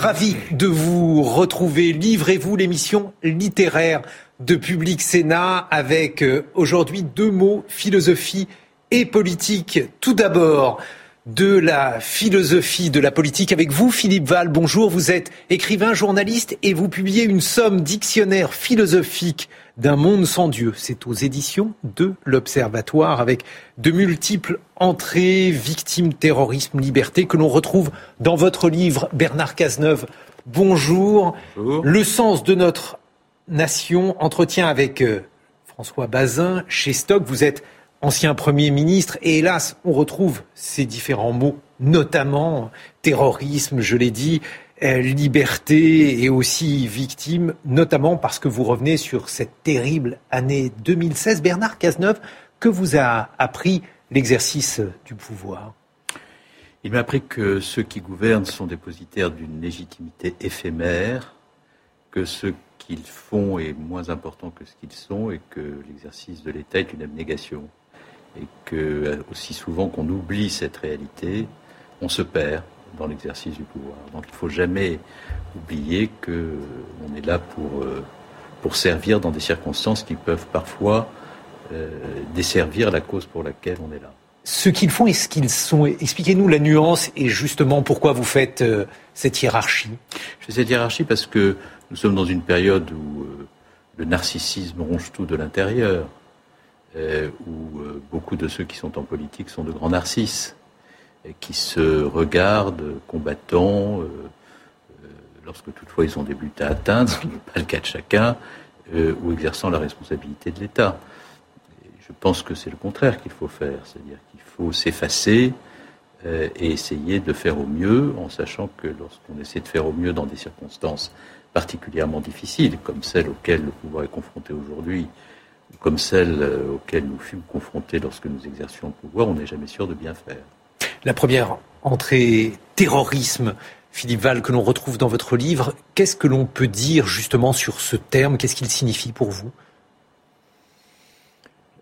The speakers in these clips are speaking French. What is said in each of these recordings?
Ravis de vous retrouver. Livrez-vous l'émission littéraire de Public Sénat avec euh, aujourd'hui deux mots, philosophie et politique. Tout d'abord, de la philosophie de la politique avec vous, Philippe Val. Bonjour, vous êtes écrivain, journaliste et vous publiez une somme dictionnaire philosophique d'un monde sans Dieu. C'est aux éditions de l'Observatoire avec de multiples entrées, victimes, terrorisme, liberté que l'on retrouve dans votre livre, Bernard Cazeneuve. Bonjour. Le sens de notre nation, entretien avec euh, François Bazin chez Stock. Vous êtes ancien Premier ministre et hélas, on retrouve ces différents mots, notamment terrorisme, je l'ai dit, liberté et aussi victime, notamment parce que vous revenez sur cette terrible année 2016. Bernard Cazeneuve, que vous a appris l'exercice du pouvoir? Il m'a appris que ceux qui gouvernent sont dépositaires d'une légitimité éphémère, que ce qu'ils font est moins important que ce qu'ils sont et que l'exercice de l'État est une abnégation. Et que aussi souvent qu'on oublie cette réalité, on se perd dans l'exercice du pouvoir. Donc il ne faut jamais oublier qu'on est là pour, euh, pour servir dans des circonstances qui peuvent parfois euh, desservir la cause pour laquelle on est là. Ce qu'ils font et ce qu'ils sont, expliquez-nous la nuance et justement pourquoi vous faites euh, cette hiérarchie. Je fais cette hiérarchie parce que nous sommes dans une période où le narcissisme ronge tout de l'intérieur, où beaucoup de ceux qui sont en politique sont de grands narcisses qui se regardent combattants, euh, euh, lorsque toutefois ils ont des buts à atteindre, ce qui n'est pas le cas de chacun, euh, ou exerçant la responsabilité de l'État. Je pense que c'est le contraire qu'il faut faire, c'est-à-dire qu'il faut s'effacer et essayer de faire au mieux, en sachant que lorsqu'on essaie de faire au mieux dans des circonstances particulièrement difficiles, comme celles auxquelles le pouvoir est confronté aujourd'hui, comme celles auxquelles nous fûmes confrontés lorsque nous exercions le pouvoir, on n'est jamais sûr de bien faire. La première entrée terrorisme, Philippe Val, que l'on retrouve dans votre livre, qu'est-ce que l'on peut dire justement sur ce terme? Qu'est-ce qu'il signifie pour vous?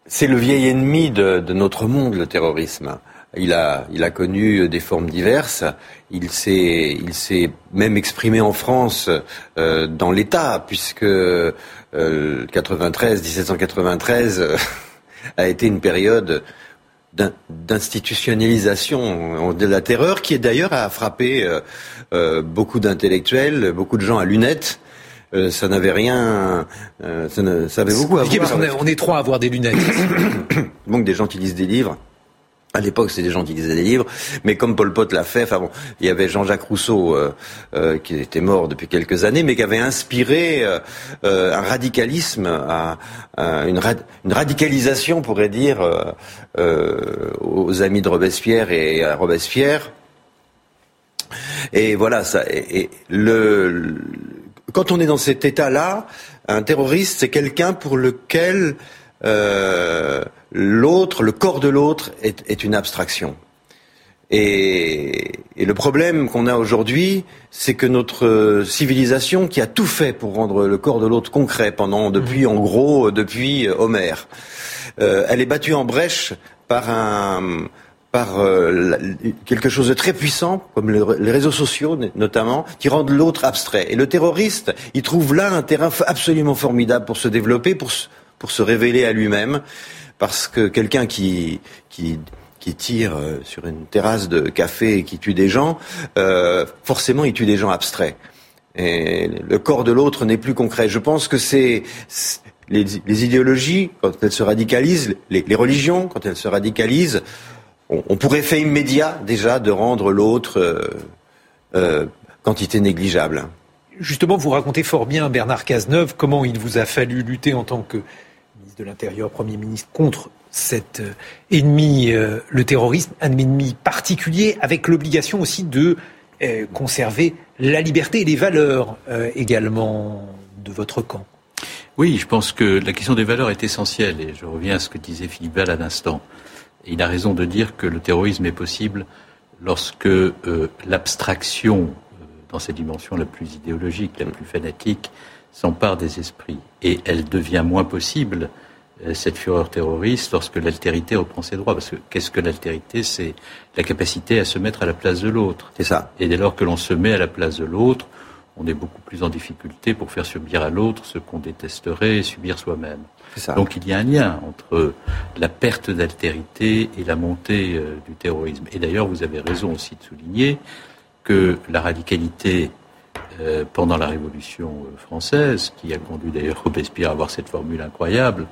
C'est le vieil ennemi de, notre monde, le terrorisme. Il a, connu des formes diverses. Il s'est, même exprimé en France euh, dans l'État, puisque euh, 93, 1793 a été une période d'institutionnalisation de la terreur qui est d'ailleurs à frappé euh, euh, beaucoup d'intellectuels, beaucoup de gens à lunettes. Euh, ça n'avait rien, ça, avait beaucoup à voir. Parce on, est, on est trois à avoir des lunettes. Donc des gens qui lisent des livres. À l'époque, c'était des gens qui lisaient des livres, mais comme Paul Pot l'a fait, enfin bon, il y avait Jean-Jacques Rousseau euh, euh, qui était mort depuis quelques années, mais qui avait inspiré euh, un radicalisme, une, radicalisation, on pourrait dire, aux amis de Robespierre et à Robespierre. Et voilà, ça. Et, le, quand on est dans cet état-là, un terroriste, c'est quelqu'un pour lequel euh, l'autre, le corps de l'autre est, une abstraction. Et, le problème qu'on a aujourd'hui, c'est que notre civilisation, qui a tout fait pour rendre le corps de l'autre concret pendant, depuis, mmh. en gros, depuis Homère, euh, elle est battue en brèche par un, par euh, quelque chose de très puissant, comme les réseaux sociaux notamment, qui rendent l'autre abstrait. Et le terroriste, il trouve là un terrain absolument formidable pour se développer, pour, pour se révéler à lui-même, parce que quelqu'un qui, qui, tire euh, sur une terrasse de café et qui tue des gens, euh, forcément il tue des gens abstraits. Et le corps de l'autre n'est plus concret. Je pense que c'est les, idéologies, quand elles se radicalisent, les, religions, quand elles se radicalisent, on, on, pourrait immédiat déjà de rendre l'autre euh, quantité négligeable. Justement, vous racontez fort bien, Bernard Cazeneuve, comment il vous a fallu lutter en tant que de l'Intérieur, Premier ministre, contre cet euh, ennemi, euh, le terrorisme, un ennemi particulier, avec l'obligation aussi de conserver la liberté et les valeurs également de votre camp. Oui, je pense que la question des valeurs est essentielle et je reviens à ce que disait Philippe Val à l'instant. Il a raison de dire que le terrorisme est possible lorsque euh, l'abstraction, euh, dans sa dimension la plus idéologique, la plus fanatique, s'empare des esprits. Et elle devient moins possible, euh, cette fureur terroriste, lorsque l'altérité reprend ses droits. Parce que qu'est-ce que l'altérité? C'est la capacité à se mettre à la place de l'autre. C'est ça. Et dès lors que l'on se met à la place de l'autre, on est beaucoup plus en difficulté pour faire subir à l'autre ce qu'on détesterait et subir soi-même. Donc il y a un lien entre la perte d'altérité et la montée euh, du terrorisme. Et d'ailleurs, vous avez raison aussi de souligner que la radicalité euh, pendant la Révolution euh, française, qui a conduit d'ailleurs Robespierre à avoir cette formule incroyable,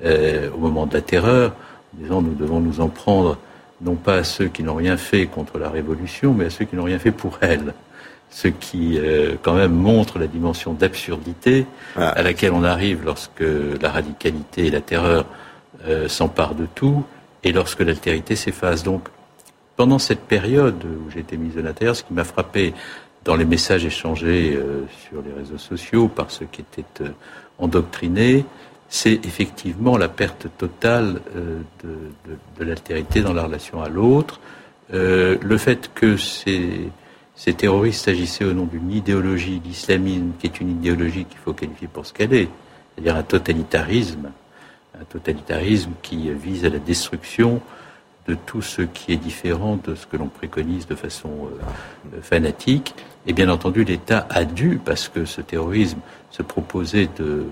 au moment de la terreur, disant nous devons nous en prendre non pas à ceux qui n'ont rien fait contre la Révolution, mais à ceux qui n'ont rien fait pour elle ce qui euh, quand même montre la dimension d'absurdité à laquelle on arrive lorsque la radicalité et la terreur euh, s'emparent de tout et lorsque l'altérité s'efface. Donc, pendant cette période où j'ai été mise de l'intérieur, ce qui m'a frappé dans les messages échangés euh, sur les réseaux sociaux par ceux qui étaient endoctrinés, c'est effectivement la perte totale de, de, de l'altérité dans la relation à l'autre, le fait que c'est ces terroristes agissaient au nom d'une idéologie, l'islamisme, qui est une idéologie qu'il faut qualifier pour ce qu'elle est, c'est-à-dire un totalitarisme, un totalitarisme qui vise à la destruction de tout ce qui est différent de ce que l'on préconise de façon euh, fanatique. Et bien entendu, l'État a dû, parce que ce terrorisme se proposait de,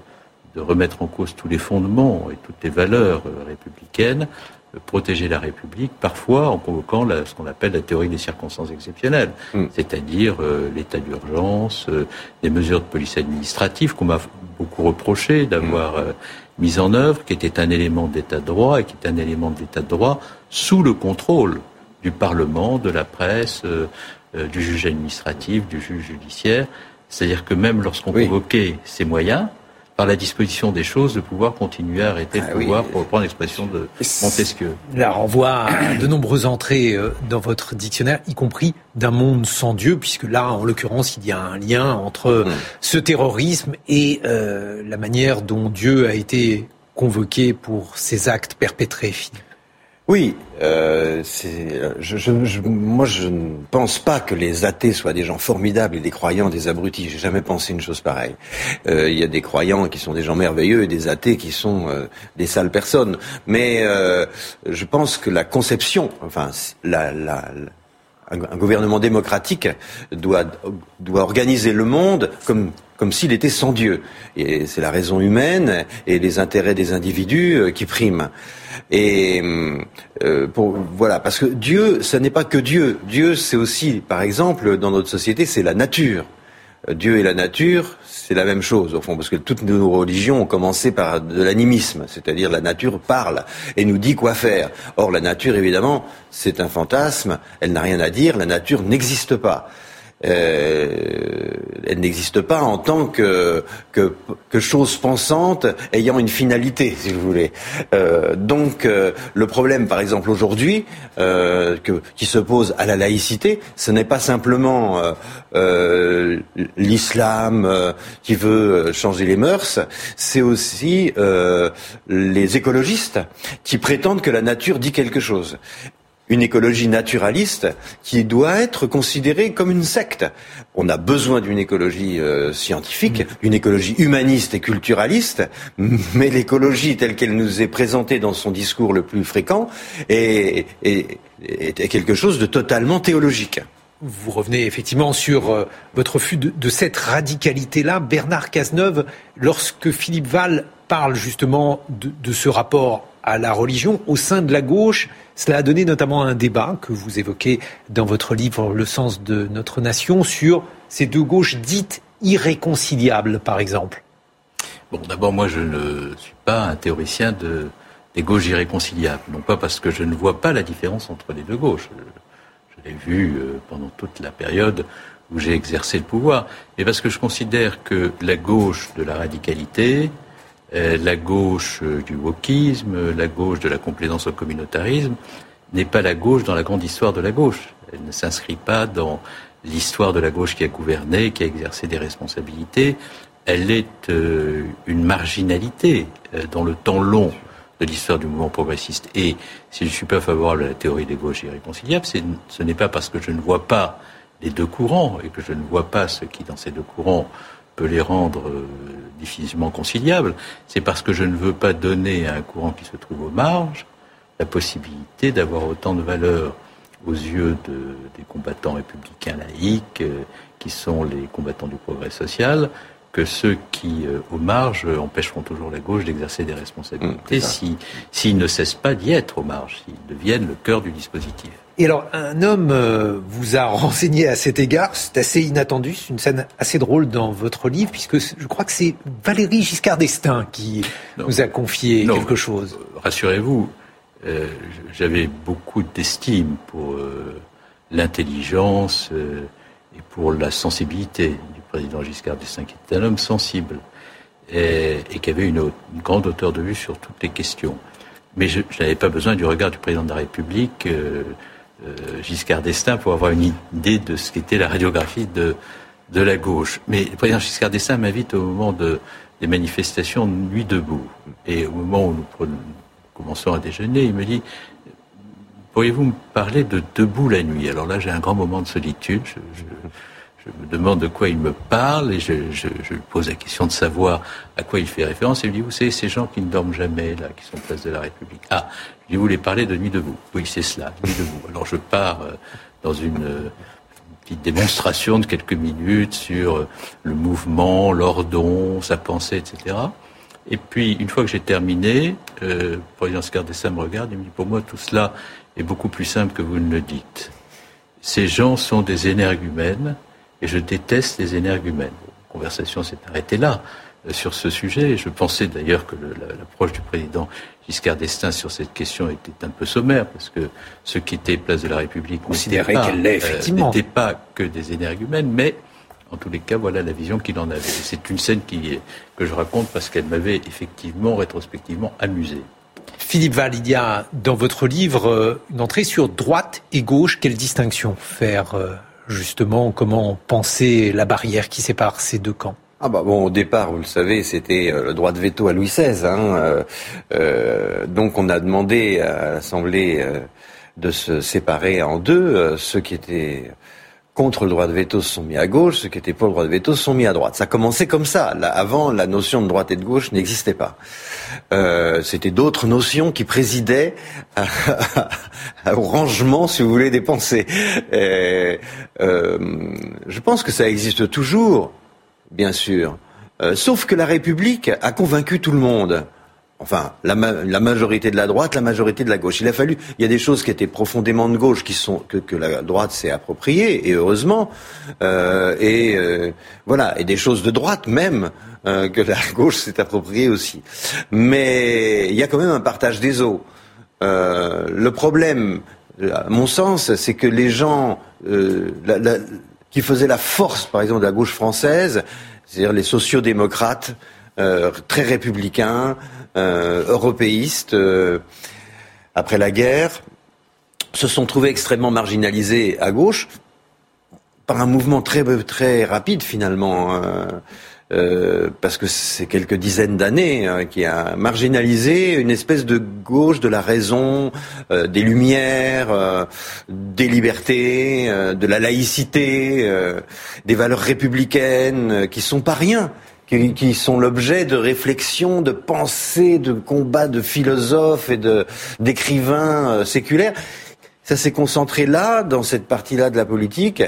remettre en cause tous les fondements et toutes les valeurs euh, républicaines, protéger la République, parfois en convoquant ce qu'on appelle la théorie des circonstances exceptionnelles, hmm. c'est-à-dire euh, l'état d'urgence, euh, des mesures de police administrative qu'on m'a beaucoup reproché d'avoir hmm. euh, mis en œuvre, qui était un élément d'état de droit et qui est un élément d'état de droit sous le contrôle du Parlement, de la presse, du juge administratif, du juge judiciaire. C'est-à-dire que même lorsqu'on convoquait ces moyens, par la disposition des choses, de pouvoir continuer à arrêter le ah pouvoir, pour reprendre l'expression de Montesquieu. La renvoie à de nombreuses entrées euh, dans votre dictionnaire, y compris d'un monde sans Dieu, puisque là, en l'occurrence, il y a un lien entre hmm. ce terrorisme et euh, la manière dont Dieu a été convoqué pour ses actes perpétrés. Oui, euh, je, je, moi je ne pense pas que les athées soient des gens formidables et des croyants des abrutis. J'ai jamais pensé une chose pareille. Euh, il y a des croyants qui sont des gens merveilleux et des athées qui sont euh, des sales personnes. Mais euh, je pense que la conception, enfin la, la, un, gouvernement démocratique doit, doit organiser le monde comme comme s'il était sans Dieu. Et c'est la raison humaine et les intérêts des individus euh, qui priment. Et euh, pour, voilà, parce que Dieu, ce n'est pas que Dieu. Dieu, c'est aussi, par exemple, dans notre société, c'est la nature. Dieu et la nature, c'est la même chose au fond, parce que toutes nos religions ont commencé par de l'animisme, c'est-à-dire la nature parle et nous dit quoi faire. Or, la nature, évidemment, c'est un fantasme, elle n'a rien à dire, la nature n'existe pas. Euh, elle n'existe pas en tant que, que, que, chose pensante ayant une finalité, si vous voulez. Euh, donc euh, le problème, par exemple, aujourd'hui, euh, qui se pose à la laïcité, ce n'est pas simplement euh, l'islam qui veut changer les mœurs, c'est aussi les écologistes qui prétendent que la nature dit quelque chose une écologie naturaliste qui doit être considérée comme une secte. On a besoin d'une écologie euh, scientifique, mm. une écologie humaniste et culturaliste, mais l'écologie telle qu'elle nous est présentée dans son discours le plus fréquent est, est, est quelque chose de totalement théologique. Vous revenez effectivement sur euh, votre refus de, de cette radicalité-là. Bernard Cazeneuve, lorsque Philippe Val parle justement de, de ce rapport à la religion au sein de la gauche. Cela a donné notamment un débat que vous évoquez dans votre livre Le sens de notre nation sur ces deux gauches dites irréconciliables, par exemple. Bon, d'abord, moi, je ne suis pas un théoricien de, des gauches irréconciliables. Non pas parce que je ne vois pas la différence entre les deux gauches. Je, l'ai vu euh, pendant toute la période où j'ai exercé le pouvoir. Mais parce que je considère que la gauche de la radicalité, la gauche euh, du wokisme, la gauche de la complaisance au communautarisme, n'est pas la gauche dans la grande histoire de la gauche. Elle ne s'inscrit pas dans l'histoire de la gauche qui a gouverné, qui a exercé des responsabilités, elle est euh, une marginalité euh, dans le temps long de l'histoire du mouvement progressiste. Et si je suis pas favorable à la théorie des gauches irréconciliables, ce n'est pas parce que je ne vois pas les deux courants et que je ne vois pas ce qui, dans ces deux courants, peut les rendre euh, difficilement conciliables, c'est parce que je ne veux pas donner à un courant qui se trouve aux marges la possibilité d'avoir autant de valeur aux yeux des combattants républicains laïcs, euh, qui sont les combattants du progrès social, que ceux qui, euh, aux marges, empêcheront toujours la gauche d'exercer des responsabilités mmh, s'ils ne cessent pas d'y être aux marges, s'ils deviennent le cœur du dispositif. Et alors, un homme euh, vous a renseigné à cet égard, c'est assez inattendu, c'est une scène assez drôle dans votre livre, puisque je crois que c'est Valérie Giscard d'Estaing qui nous a confié quelque chose. Euh, rassurez-vous, euh, j'avais beaucoup d'estime pour l'intelligence et pour la sensibilité président Giscard d'Estaing, qui était un homme sensible et, qui avait une, grande hauteur de vue sur toutes les questions. Mais je, n'avais pas besoin du regard du président de la République. Euh, Giscard d'Estaing pour avoir une idée de ce qu'était la radiographie de, la gauche. Mais le président Giscard d'Estaing m'invite au moment de, des manifestations Nuit debout. Et au moment où nous commençons à déjeuner, il me dit Pourriez-vous me parler de Debout la nuit? Alors là, j'ai un grand moment de solitude. Me demande de quoi il me parle et je, lui pose la question de savoir à quoi il fait référence. Et il me dit Vous savez, ces gens qui ne dorment jamais, là, qui sont place de la République. Ah, je voulais parler de Nuit debout. Oui, c'est cela, Nuit debout. Alors je pars euh, dans une euh, petite démonstration de quelques minutes sur euh, le mouvement, l'ordon, sa pensée, etc. Et puis, une fois que j'ai terminé, euh, le président Scardessa me regarde et me dit, pour moi, tout cela est beaucoup plus simple que vous ne le dites. Ces gens sont des énergumènes et je déteste les énergumènes. La conversation s'est arrêtée là sur ce sujet. Je pensais d'ailleurs que l'approche du président Giscard d'Estaing sur cette question était un peu sommaire, parce que ceux qui étaient place de la République euh, n'étaient pas, pas que des énergumènes, mais en tous les cas, voilà la vision qu'il en avait. C'est une scène qui, que je raconte parce qu'elle m'avait effectivement, rétrospectivement, amusé. Philippe Validia, dans votre livre, euh, une entrée sur droite et gauche, quelle distinction faire euh, justement Comment penser la barrière qui sépare ces deux camps? Ah bah bon, au départ, vous le savez, c'était euh, le droit de veto à Louis XVI. Hein, euh, euh, donc on a demandé à l'Assemblée de se séparer en deux. ceux qui étaient contre le droit de veto se sont mis à gauche, ceux qui étaient pour le droit de veto se sont mis à droite. Ça commençait comme ça. Avant, la notion de droite et de gauche n'existait pas. C'était d'autres notions qui présidaient au rangement, si vous voulez, des pensées. je pense que ça existe toujours bien sûr. Euh, sauf que la République a convaincu tout le monde. Enfin, la, majorité de la droite, la majorité de la gauche. Il a fallu, il y a des choses qui étaient profondément de gauche, qui sont que, la droite s'est appropriées, et heureusement, euh, et euh, voilà, et des choses de droite même que la gauche s'est appropriée aussi. Mais il y a quand même un partage des eaux. le problème, à mon sens, c'est que les gens, qui faisaient la force, par exemple, de la gauche française, c'est-à-dire les sociodémocrates, euh, très républicains, euh, européistes, euh, après la guerre, se sont trouvés extrêmement marginalisés à gauche par un mouvement très très rapide finalement. Hein. Euh, parce que c'est quelques dizaines d'années hein, qui a marginalisé une espèce de gauche de la raison, euh, des lumières, euh, des libertés, de la laïcité, des valeurs républicaines qui sont pas rien. Qui, qui sont l'objet de réflexions, de pensées, de combats de philosophes et de d'écrivains séculaires ça s'est concentré là, dans cette partie-là de la politique,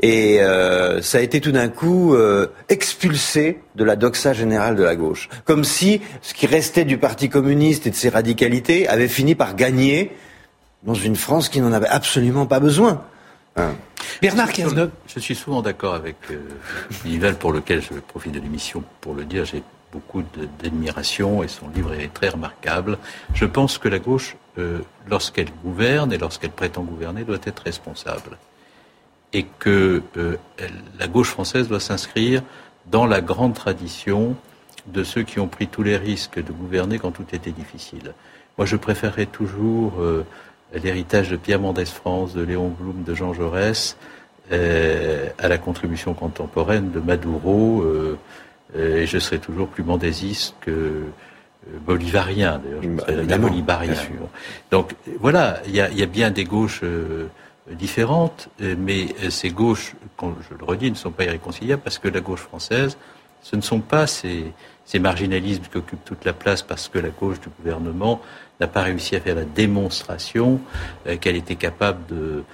et euh, ça a été tout d'un coup euh, expulsé de la doxa générale de la gauche. Comme si ce qui restait du Parti communiste et de ses radicalités avait fini par gagner dans une France qui n'en avait absolument pas besoin. Hein. Bernard Cazeneuve. Je suis souvent d'accord avec euh, pour lequel je profite de l'émission pour le dire. J'ai beaucoup d'admiration et son livre est très remarquable. Je pense que la gauche, euh, lorsqu'elle gouverne et lorsqu'elle prétend gouverner, doit être responsable. Et que euh, la gauche française doit s'inscrire dans la grande tradition de ceux qui ont pris tous les risques de gouverner quand tout était difficile. Moi, je préférerais toujours euh, l'héritage de Pierre Mendès France, de Léon Blum, de Jean Jaurès, euh, à la contribution contemporaine de Maduro, euh, et je serai toujours plus mendésiste que bolivarien, d'ailleurs, je Bah, serais bien sûr. Donc voilà, il y a, y a bien des gauches euh, différentes, euh, mais euh, ces gauches, quand je le redis, ne sont pas irréconciliables parce que la gauche française, ce ne sont pas ces, ces marginalismes qui occupent toute la place parce que la gauche du gouvernement n'a pas réussi à faire la démonstration euh, qu'elle était capable de,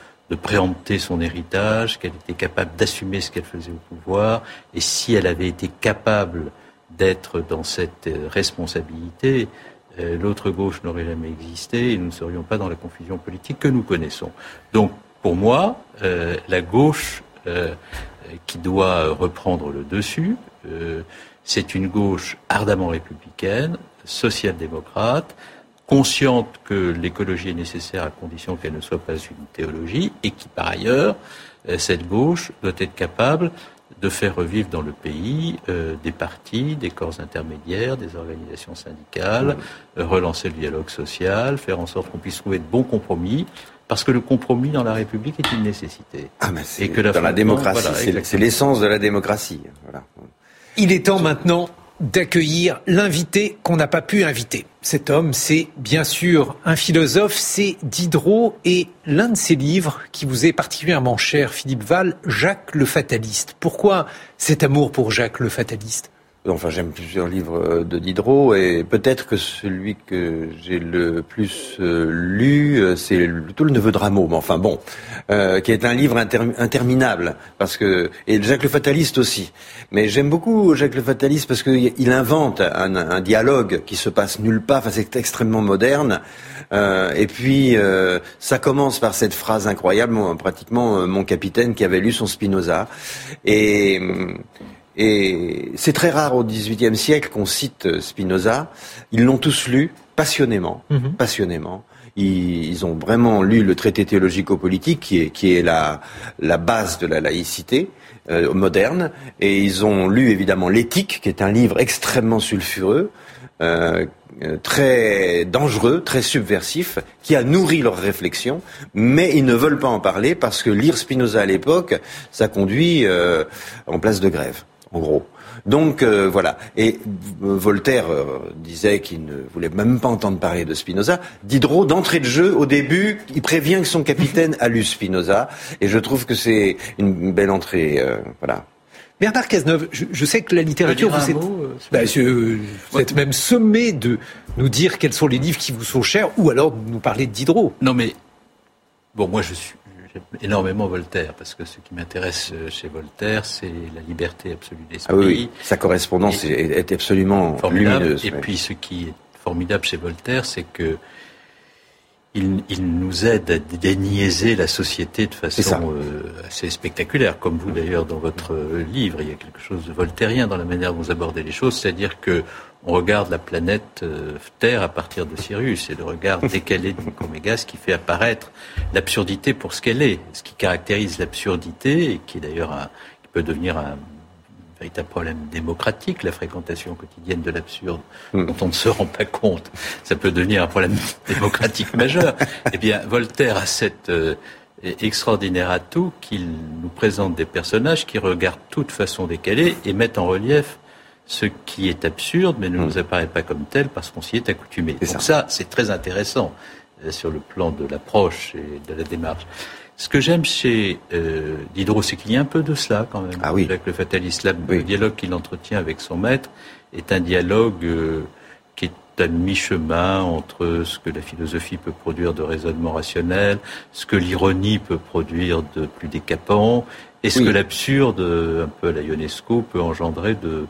préempter son héritage, qu'elle était capable d'assumer ce qu'elle faisait au pouvoir, et si elle avait été capable d'être dans cette euh, responsabilité, euh, l'autre gauche n'aurait jamais existé et nous ne serions pas dans la confusion politique que nous connaissons. Donc, pour moi, la gauche qui doit reprendre le dessus, c'est une gauche ardemment républicaine, social-démocrate, consciente que l'écologie est nécessaire à condition qu'elle ne soit pas une théologie, et qui, par ailleurs, euh, cette gauche doit être capable de faire revivre dans le pays euh, des partis, des corps intermédiaires, des organisations syndicales, euh, relancer le dialogue social, faire en sorte qu'on puisse trouver de bons compromis, parce que le compromis dans la République est une nécessité. Ah, c'est Et que dans la démocratie, voilà, c'est- l'essence de la démocratie. Voilà. Il est temps maintenant d'accueillir l'invité qu'on n'a pas pu inviter. Cet homme, c'est bien sûr un philosophe, c'est Diderot et l'un de ses livres qui vous est particulièrement cher, Philippe Val, Jacques le Fataliste. Pourquoi cet amour pour Jacques le Fataliste? Enfin, j'aime plusieurs livres euh, de Diderot et peut-être que celui que j'ai le plus euh, lu, euh, c'est plutôt le Neveu de Rameau. Mais enfin bon, qui est un livre inter- interminable parce que et Jacques le Fataliste aussi. Mais j'aime beaucoup Jacques le Fataliste parce qu'il il invente un, dialogue qui se passe nulle part. Enfin, c'est extrêmement moderne. Et puis ça commence par cette phrase incroyable, pratiquement mon capitaine qui avait lu son Spinoza et hum, et c'est très rare au XVIIIe siècle qu'on cite euh, Spinoza. Ils l'ont tous lu passionnément, Mhm. passionnément. Ils, ont vraiment lu le traité théologico-politique qui est, qui est la, la base de la laïcité euh, moderne. Et ils ont lu évidemment l'éthique, qui est un livre extrêmement sulfureux. euh, euh, très dangereux, très subversif, qui a nourri leur réflexion, mais ils ne veulent pas en parler parce que lire Spinoza à l'époque, ça conduit euh, en place de grève, en gros. Donc euh, voilà. Et euh, Voltaire euh, disait qu'il ne voulait même pas entendre parler de Spinoza. Diderot, d'entrée de jeu, au début, il prévient que son capitaine a lu Spinoza, et je trouve que c'est une belle entrée. euh, voilà. Bernard Cazeneuve, je, je sais que la littérature, vous un êtes, mot, euh, bah, je- vous êtes même sommé de nous dire quels sont les livres qui vous sont chers, ou alors de nous parler de Diderot. Non, mais bon, moi, je suis énormément Voltaire parce que ce qui m'intéresse euh, chez Voltaire, c'est la liberté absolue d'esprit. Ah oui, oui. sa correspondance Et- est, absolument formidable. lumineuse. Et ouais. puis, ce qui est formidable chez Voltaire, c'est que il, il nous aide à déniaiser la société de façon euh, assez spectaculaire, comme vous d'ailleurs dans votre euh, livre. Il y a quelque chose de voltairien dans la manière dont vous abordez les choses, c'est-à-dire que on regarde la planète euh, Terre à partir de Sirius, et le regard décalé de Nicomégas qui fait apparaître l'absurdité pour ce qu'elle est, ce qui caractérise l'absurdité, et qui est d'ailleurs un, qui peut devenir un véritable problème démocratique, la fréquentation quotidienne de l'absurde, Mm. dont on ne se rend pas compte. Ça peut devenir un problème démocratique majeur. Eh bien, Voltaire a cette euh, extraordinaire atout qu'il nous présente des personnages qui regardent toute façon décalée et mettent en relief ce qui est absurde, mais ne Mm. nous apparaît pas comme tel parce qu'on s'y est accoutumé. Donc ça. ça, c'est très intéressant euh, sur le plan de l'approche et de la démarche. Ce que j'aime chez euh, Diderot, c'est qu'il y a un peu de cela quand même. Ah oui. Avec le fataliste, Là, Oui. le dialogue qu'il entretient avec son maître est un dialogue euh, qui est à mi-chemin entre ce que la philosophie peut produire de raisonnement rationnel, ce que l'ironie peut produire de plus décapant, et ce Oui. que l'absurde, un peu à la Ionesco, peut engendrer de,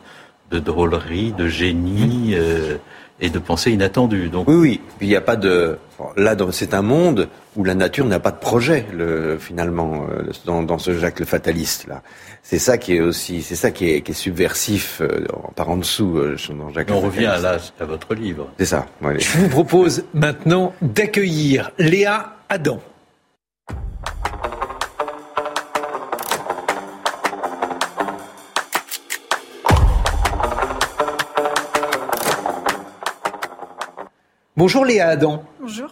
de drôlerie, de génie euh, et de pensée inattendue. Donc, Oui, oui. Puis il n'y a pas de. Là, dans- c'est un monde où la nature n'a pas de projet, le, finalement, euh, dans, dans ce Jacques le fataliste là. C'est ça qui est aussi, c'est ça qui est, qui est subversif euh, par en dessous euh, dans Jacques. on le revient à, à votre livre. C'est ça. ouais. Je vous propose maintenant d'accueillir Léa Adam. Bonjour Léa Adam. Bonjour.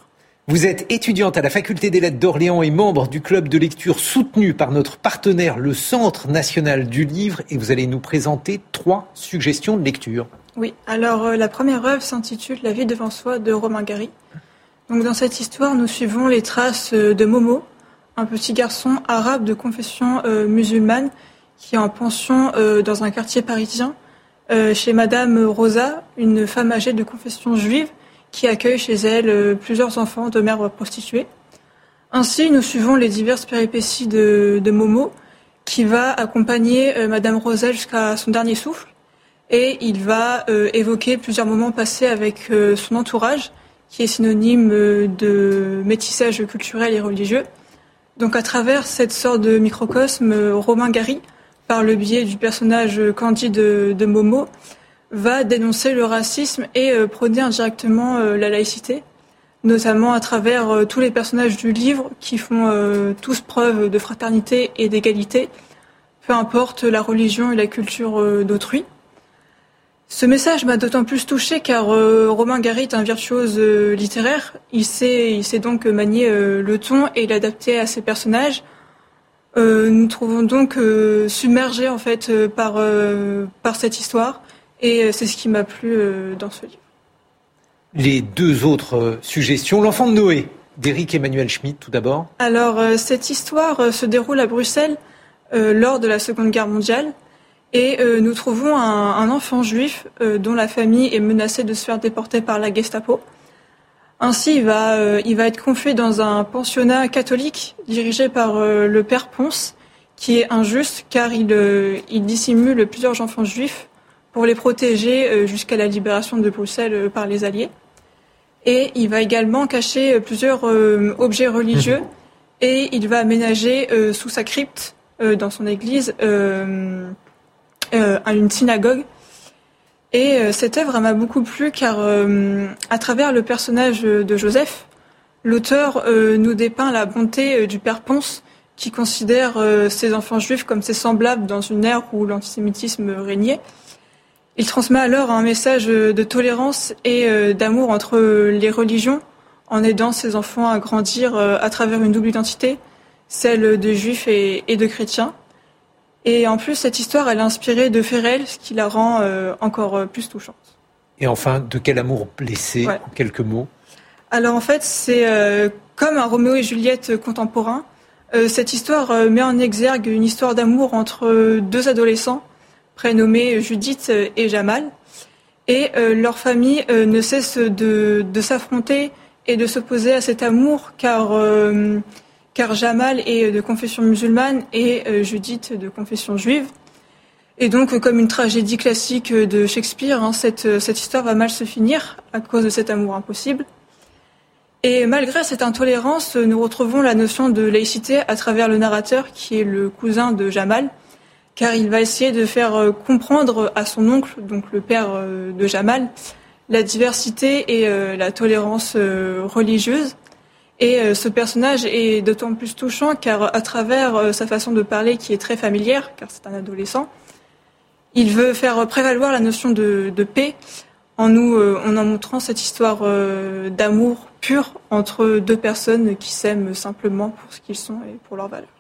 Vous êtes étudiante à la faculté des lettres d'Orléans et membre du club de lecture soutenu par notre partenaire, le Centre national du livre, et vous allez nous présenter trois suggestions de lecture. Oui, alors euh, la première œuvre s'intitule La vie devant soi de Romain Gary. Donc dans cette histoire, nous suivons les traces euh, de Momo, un petit garçon arabe de confession euh, musulmane qui est en pension dans un quartier parisien chez Madame Rosa, une femme âgée de confession juive qui accueille chez elle euh, plusieurs enfants de mères prostituées. Ainsi, nous suivons les diverses péripéties de, Momo, qui va accompagner euh, Madame Rosel jusqu'à son dernier souffle, et il va euh, évoquer plusieurs moments passés avec son entourage, qui est synonyme de métissage culturel et religieux. Donc, à travers cette sorte de microcosme, Romain Gary, par le biais du personnage candide de Momo, va dénoncer le racisme et euh, prôner indirectement euh, la laïcité, notamment à travers euh, tous les personnages du livre qui font tous preuve de fraternité et d'égalité, peu importe la religion et la culture d'autrui. Ce message m'a d'autant plus touché car Romain Gary est un virtuose littéraire. Il sait, donc manier le ton et l'adapter à ses personnages. nous trouvons donc submergés en fait par cette histoire et euh, c'est ce qui m'a plu euh, dans ce livre. Les deux autres euh, suggestions. L'enfant de Noé, d'Éric Emmanuel Schmitt, tout d'abord. Alors, cette histoire se déroule à Bruxelles lors de la Seconde Guerre mondiale. Et nous trouvons un, enfant juif dont la famille est menacée de se faire déporter par la Gestapo. Ainsi, il va, il va être confié dans un pensionnat catholique dirigé par le père Ponce, qui est injuste car il, il dissimule plusieurs enfants juifs pour les protéger euh, jusqu'à la libération de Bruxelles euh, par les Alliés. Et il va également cacher euh, plusieurs objets religieux mhm. et il va aménager sous sa crypte, dans son église, une synagogue. Et cette œuvre m'a beaucoup plu car à travers le personnage de Joseph, l'auteur nous dépeint la bonté du père Ponce qui considère ses enfants juifs comme ses semblables dans une ère où l'antisémitisme régnait. Il transmet alors un message de tolérance et euh, d'amour entre les religions en aidant ses enfants à grandir euh, à travers une double identité, celle de juifs et de chrétiens. Et en plus, cette histoire, elle est inspirée de Ferrel, ce qui la rend euh, encore plus touchante. Et enfin, de quel amour blessé, en quelques mots? Alors en fait, c'est comme un Roméo et Juliette contemporain. cette histoire met en exergue une histoire d'amour entre deux adolescents prénommés Judith et Jamal. Et euh, leur famille euh, ne cesse de, s'affronter et de s'opposer à cet amour, car, euh, Jamal est de confession musulmane et Judith de confession juive. Et donc, comme une tragédie classique de Shakespeare, hein, cette histoire va mal se finir à cause de cet amour impossible. Et malgré cette intolérance, nous retrouvons la notion de laïcité à travers le narrateur, qui est le cousin de Jamal, car il va essayer de faire euh, comprendre à son oncle, donc le père euh, de Jamal, la diversité et euh, la tolérance religieuse. Et ce personnage est d'autant plus touchant car à travers sa façon de parler qui est très familière, car c'est un adolescent, il veut faire prévaloir la notion de, paix en nous, en montrant cette histoire d'amour pur entre deux personnes qui s'aiment simplement pour ce qu'ils sont et pour leurs valeurs.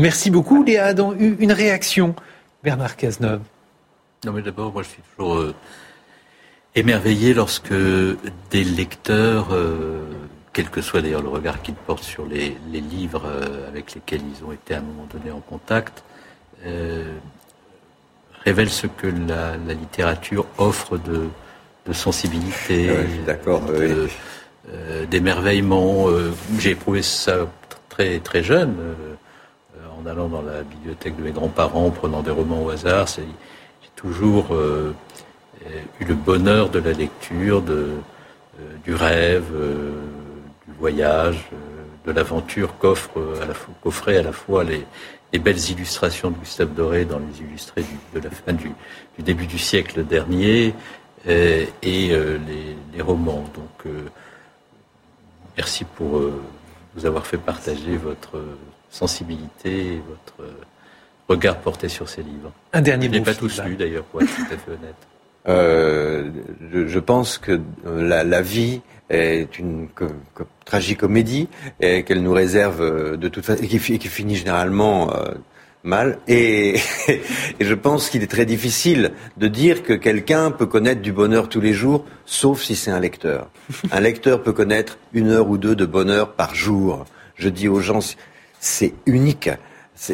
Merci beaucoup, Léa Adam. Une réaction, Bernard Cazeneuve. Non, mais d'abord, moi, je suis toujours euh, émerveillé lorsque des lecteurs, euh, quel que soit d'ailleurs le regard qu'ils portent sur les, livres euh, avec lesquels ils ont été à un moment donné en contact, révèlent ce que la, littérature offre de, sensibilité, d'accord, d'émerveillement. J'ai éprouvé ça très très jeune en allant dans la bibliothèque de mes grands-parents, en prenant des romans au hasard. J'ai toujours euh, eu le bonheur de la lecture, euh, du rêve, euh, du voyage, de l'aventure qu'offre à la qu'offraient à la fois les, belles illustrations de Gustave Doré dans les illustrés de la fin du, début du siècle dernier et, les, romans. Donc, merci pour vous avoir fait partager votre sensibilité et votre regard porté sur ces livres. Un dernier Je n'ai pas tous lu d'ailleurs, pour être tout à fait honnête. Euh, je, pense que la, la vie est une tragicomédie et qu'elle nous réserve de toute façon et qui, qui finit généralement mal. Et, et, je pense qu'il est très difficile de dire que quelqu'un peut connaître du bonheur tous les jours, sauf si c'est un lecteur. Un lecteur peut connaître une heure ou deux de bonheur par jour. Je dis aux gens, c'est unique.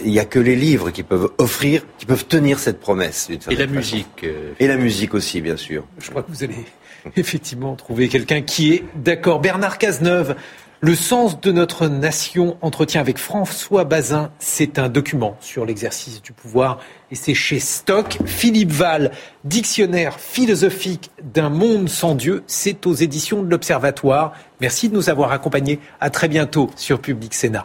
Il n'y a que les livres qui peuvent offrir, qui peuvent tenir cette promesse. Et la musique. Euh, et la musique aussi, bien sûr. Je crois que vous allez effectivement trouver quelqu'un qui est d'accord. Bernard Cazeneuve, le sens de notre nation, entretien avec François Bazin, c'est un document sur l'exercice du pouvoir et c'est chez Stock. Philippe Val, dictionnaire philosophique d'un monde sans Dieu, c'est aux éditions de l'Observatoire. Merci de nous avoir accompagnés. À très bientôt sur Public Sénat.